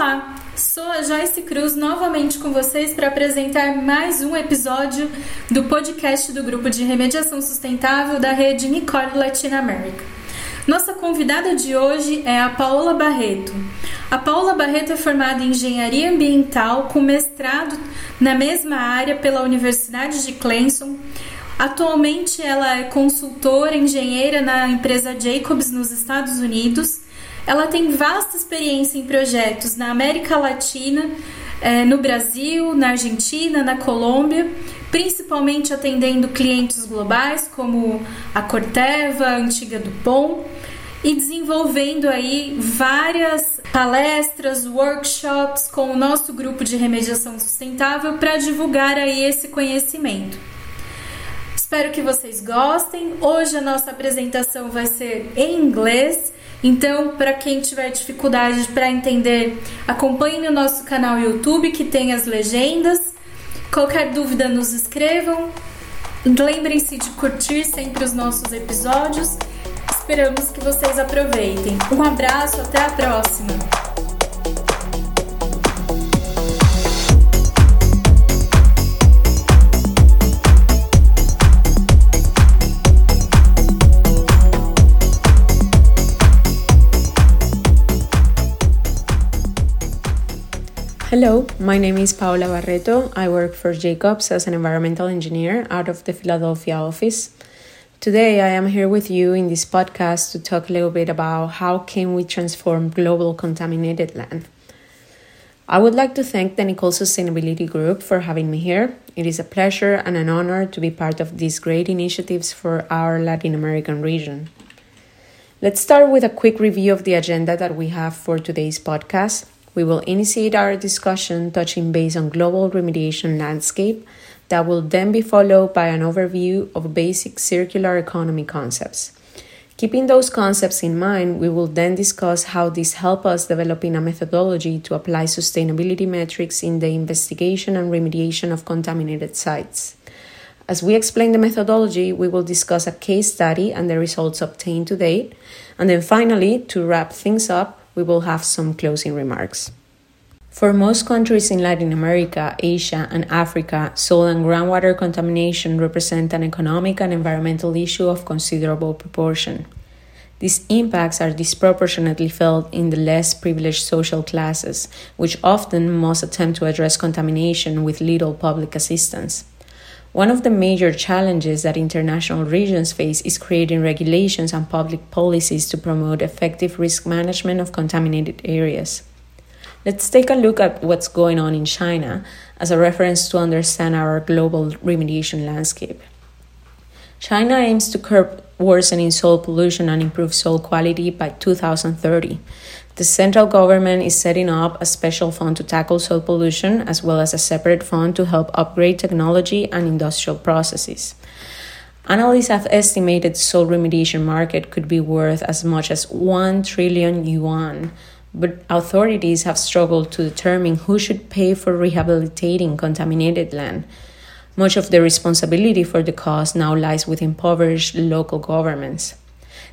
Olá, sou a Joyce Cruz novamente com vocês para apresentar mais um episódio do podcast do Grupo de Remediação Sustentável da rede Nicole Latina America. Nossa convidada de hoje é a Paola Barreto. A Paola Barreto é formada em Engenharia Ambiental com mestrado na mesma área pela Universidade de Clemson. Atualmente ela é consultora engenheira na empresa Jacobs nos Estados Unidos ela tem vasta experiência em projetos na América Latina, eh, no Brasil, na Argentina, na Colômbia, principalmente atendendo clientes globais como a Corteva, a antiga Dupont, e desenvolvendo aí várias palestras, workshops com o nosso grupo de remediação sustentável para divulgar aí esse conhecimento. Espero que vocês gostem. Hoje a nossa apresentação vai ser em inglês então, para quem tiver dificuldade para entender, acompanhe no nosso canal YouTube que tem as legendas. Qualquer dúvida, nos escrevam. Lembrem-se de curtir sempre os nossos episódios. Esperamos que vocês aproveitem. Um abraço, até a próxima! Hello, my name is Paola Barreto. I work for Jacobs as an environmental engineer out of the Philadelphia office. Today I am here with you in this podcast to talk a little bit about how can we transform global contaminated land. I would like to thank the Nicole Sustainability Group for having me here. It is a pleasure and an honor to be part of these great initiatives for our Latin American region. Let's start with a quick review of the agenda that we have for today's podcast. We will initiate our discussion touching base on global remediation landscape that will then be followed by an overview of basic circular economy concepts. Keeping those concepts in mind, we will then discuss how these help us developing a methodology to apply sustainability metrics in the investigation and remediation of contaminated sites. As we explain the methodology, we will discuss a case study and the results obtained to date. And then finally, to wrap things up, we will have some closing remarks. For most countries in Latin America, Asia, and Africa, soil and groundwater contamination represent an economic and environmental issue of considerable proportion. These impacts are disproportionately felt in the less privileged social classes, which often must attempt to address contamination with little public assistance. One of the major challenges that international regions face is creating regulations and public policies to promote effective risk management of contaminated areas. Let's take a look at what's going on in China as a reference to understand our global remediation landscape. China aims to curb worsening soil pollution and improve soil quality by 2030. The central government is setting up a special fund to tackle soil pollution, as well as a separate fund to help upgrade technology and industrial processes. Analysts have estimated the soil remediation market could be worth as much as 1 trillion yuan, but authorities have struggled to determine who should pay for rehabilitating contaminated land. Much of the responsibility for the cost now lies with impoverished local governments.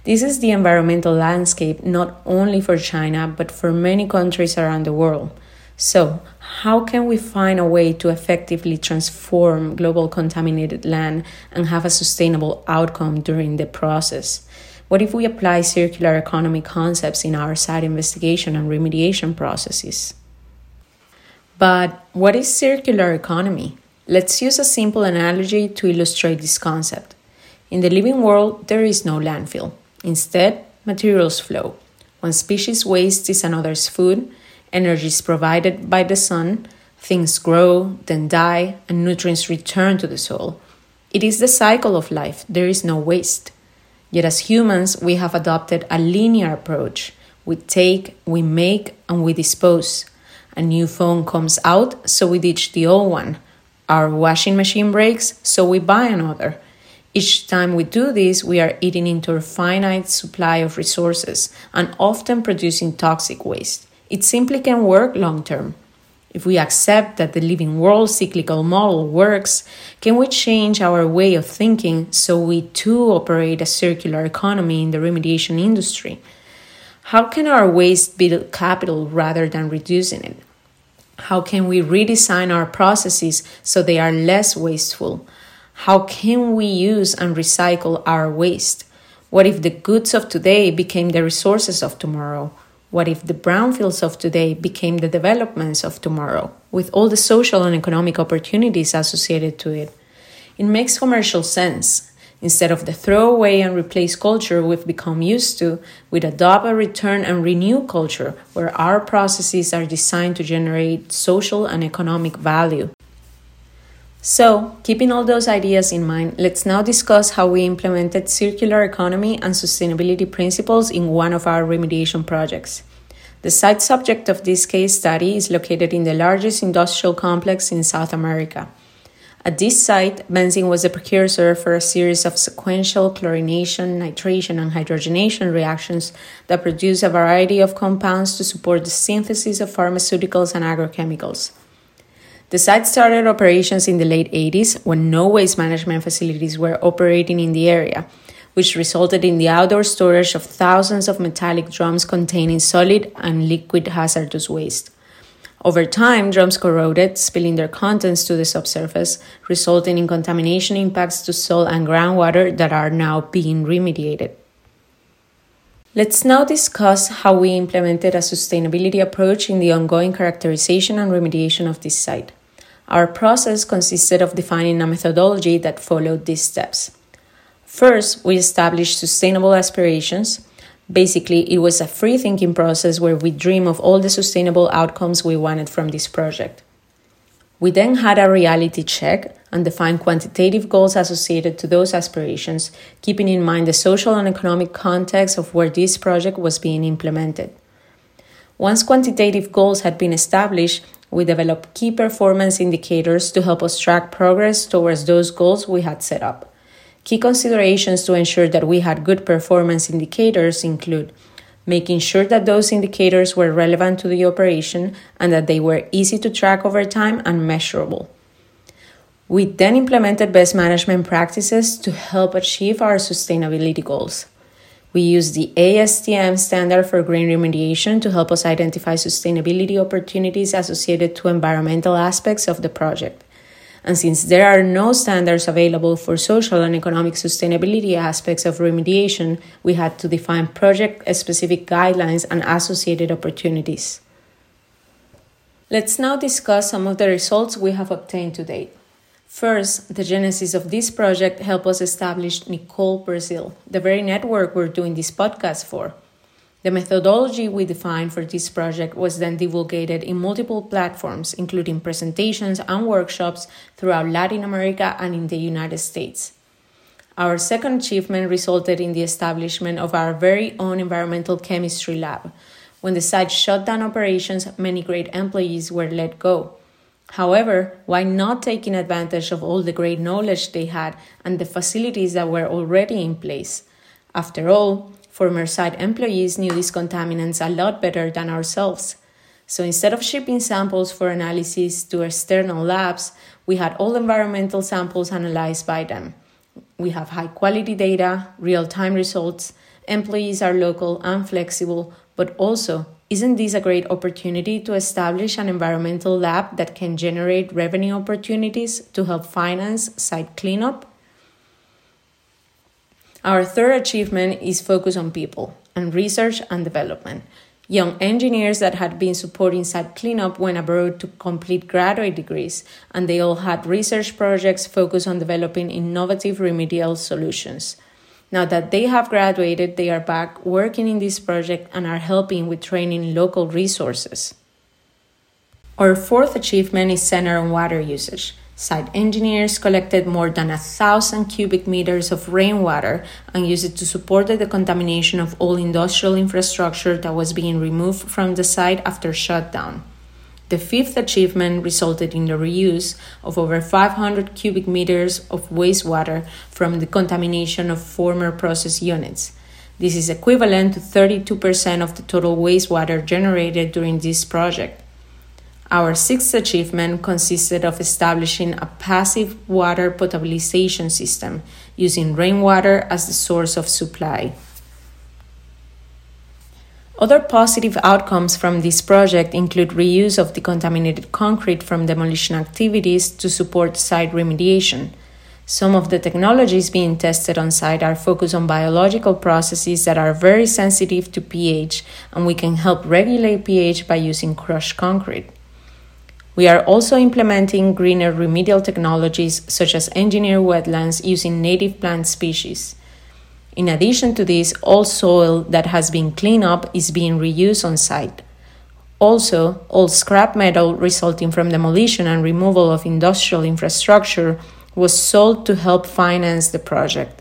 This is the environmental landscape not only for China, but for many countries around the world. So, how can we find a way to effectively transform global contaminated land and have a sustainable outcome during the process? What if we apply circular economy concepts in our site investigation and remediation processes? But what is circular economy? Let's use a simple analogy to illustrate this concept. In the living world, there is no landfill. Instead, materials flow. One species waste is another's food, energy is provided by the sun, things grow, then die, and nutrients return to the soil. It is the cycle of life, there is no waste. Yet, as humans, we have adopted a linear approach. We take, we make, and we dispose. A new phone comes out, so we ditch the old one. Our washing machine breaks, so we buy another. Each time we do this, we are eating into a finite supply of resources and often producing toxic waste. It simply can't work long term. If we accept that the living world cyclical model works, can we change our way of thinking so we too operate a circular economy in the remediation industry? How can our waste build capital rather than reducing it? How can we redesign our processes so they are less wasteful? How can we use and recycle our waste? What if the goods of today became the resources of tomorrow? What if the brownfields of today became the developments of tomorrow, with all the social and economic opportunities associated to it? It makes commercial sense. Instead of the throwaway and replace culture we've become used to, we'd adopt a return and renew culture where our processes are designed to generate social and economic value. So, keeping all those ideas in mind, let's now discuss how we implemented circular economy and sustainability principles in one of our remediation projects. The site subject of this case study is located in the largest industrial complex in South America. At this site, benzene was the precursor for a series of sequential chlorination, nitration, and hydrogenation reactions that produce a variety of compounds to support the synthesis of pharmaceuticals and agrochemicals. The site started operations in the late 80s when no waste management facilities were operating in the area, which resulted in the outdoor storage of thousands of metallic drums containing solid and liquid hazardous waste. Over time, drums corroded, spilling their contents to the subsurface, resulting in contamination impacts to soil and groundwater that are now being remediated. Let's now discuss how we implemented a sustainability approach in the ongoing characterization and remediation of this site. Our process consisted of defining a methodology that followed these steps. First, we established sustainable aspirations. Basically, it was a free thinking process where we dream of all the sustainable outcomes we wanted from this project. We then had a reality check and defined quantitative goals associated to those aspirations, keeping in mind the social and economic context of where this project was being implemented. Once quantitative goals had been established, we developed key performance indicators to help us track progress towards those goals we had set up. Key considerations to ensure that we had good performance indicators include making sure that those indicators were relevant to the operation and that they were easy to track over time and measurable. We then implemented best management practices to help achieve our sustainability goals. We used the ASTM standard for green remediation to help us identify sustainability opportunities associated to environmental aspects of the project. And since there are no standards available for social and economic sustainability aspects of remediation, we had to define project specific guidelines and associated opportunities. Let's now discuss some of the results we have obtained to date. First, the genesis of this project helped us establish Nicole Brazil, the very network we're doing this podcast for. The methodology we defined for this project was then divulgated in multiple platforms, including presentations and workshops throughout Latin America and in the United States. Our second achievement resulted in the establishment of our very own environmental chemistry lab. When the site shut down operations, many great employees were let go. However, why not taking advantage of all the great knowledge they had and the facilities that were already in place? After all, former site employees knew these contaminants a lot better than ourselves. So instead of shipping samples for analysis to external labs, we had all environmental samples analyzed by them. We have high quality data, real time results, employees are local and flexible, but also isn't this a great opportunity to establish an environmental lab that can generate revenue opportunities to help finance site cleanup? Our third achievement is focus on people and research and development. Young engineers that had been supporting site cleanup went abroad to complete graduate degrees, and they all had research projects focused on developing innovative remedial solutions. Now that they have graduated, they are back working in this project and are helping with training local resources. Our fourth achievement is centered on water usage. Site engineers collected more than a thousand cubic meters of rainwater and used it to support the decontamination of all industrial infrastructure that was being removed from the site after shutdown. The fifth achievement resulted in the reuse of over 500 cubic meters of wastewater from the contamination of former process units. This is equivalent to 32% of the total wastewater generated during this project. Our sixth achievement consisted of establishing a passive water potabilization system using rainwater as the source of supply. Other positive outcomes from this project include reuse of decontaminated concrete from demolition activities to support site remediation. Some of the technologies being tested on site are focused on biological processes that are very sensitive to pH, and we can help regulate pH by using crushed concrete. We are also implementing greener remedial technologies such as engineered wetlands using native plant species. In addition to this, all soil that has been cleaned up is being reused on site. Also, all scrap metal resulting from demolition and removal of industrial infrastructure was sold to help finance the project.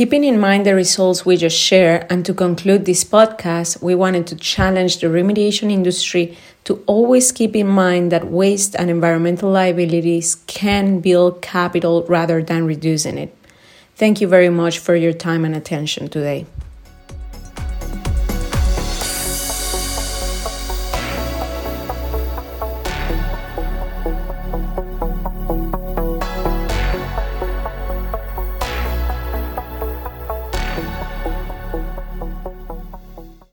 Keeping in mind the results we just shared, and to conclude this podcast, we wanted to challenge the remediation industry to always keep in mind that waste and environmental liabilities can build capital rather than reducing it. Thank you very much for your time and attention today.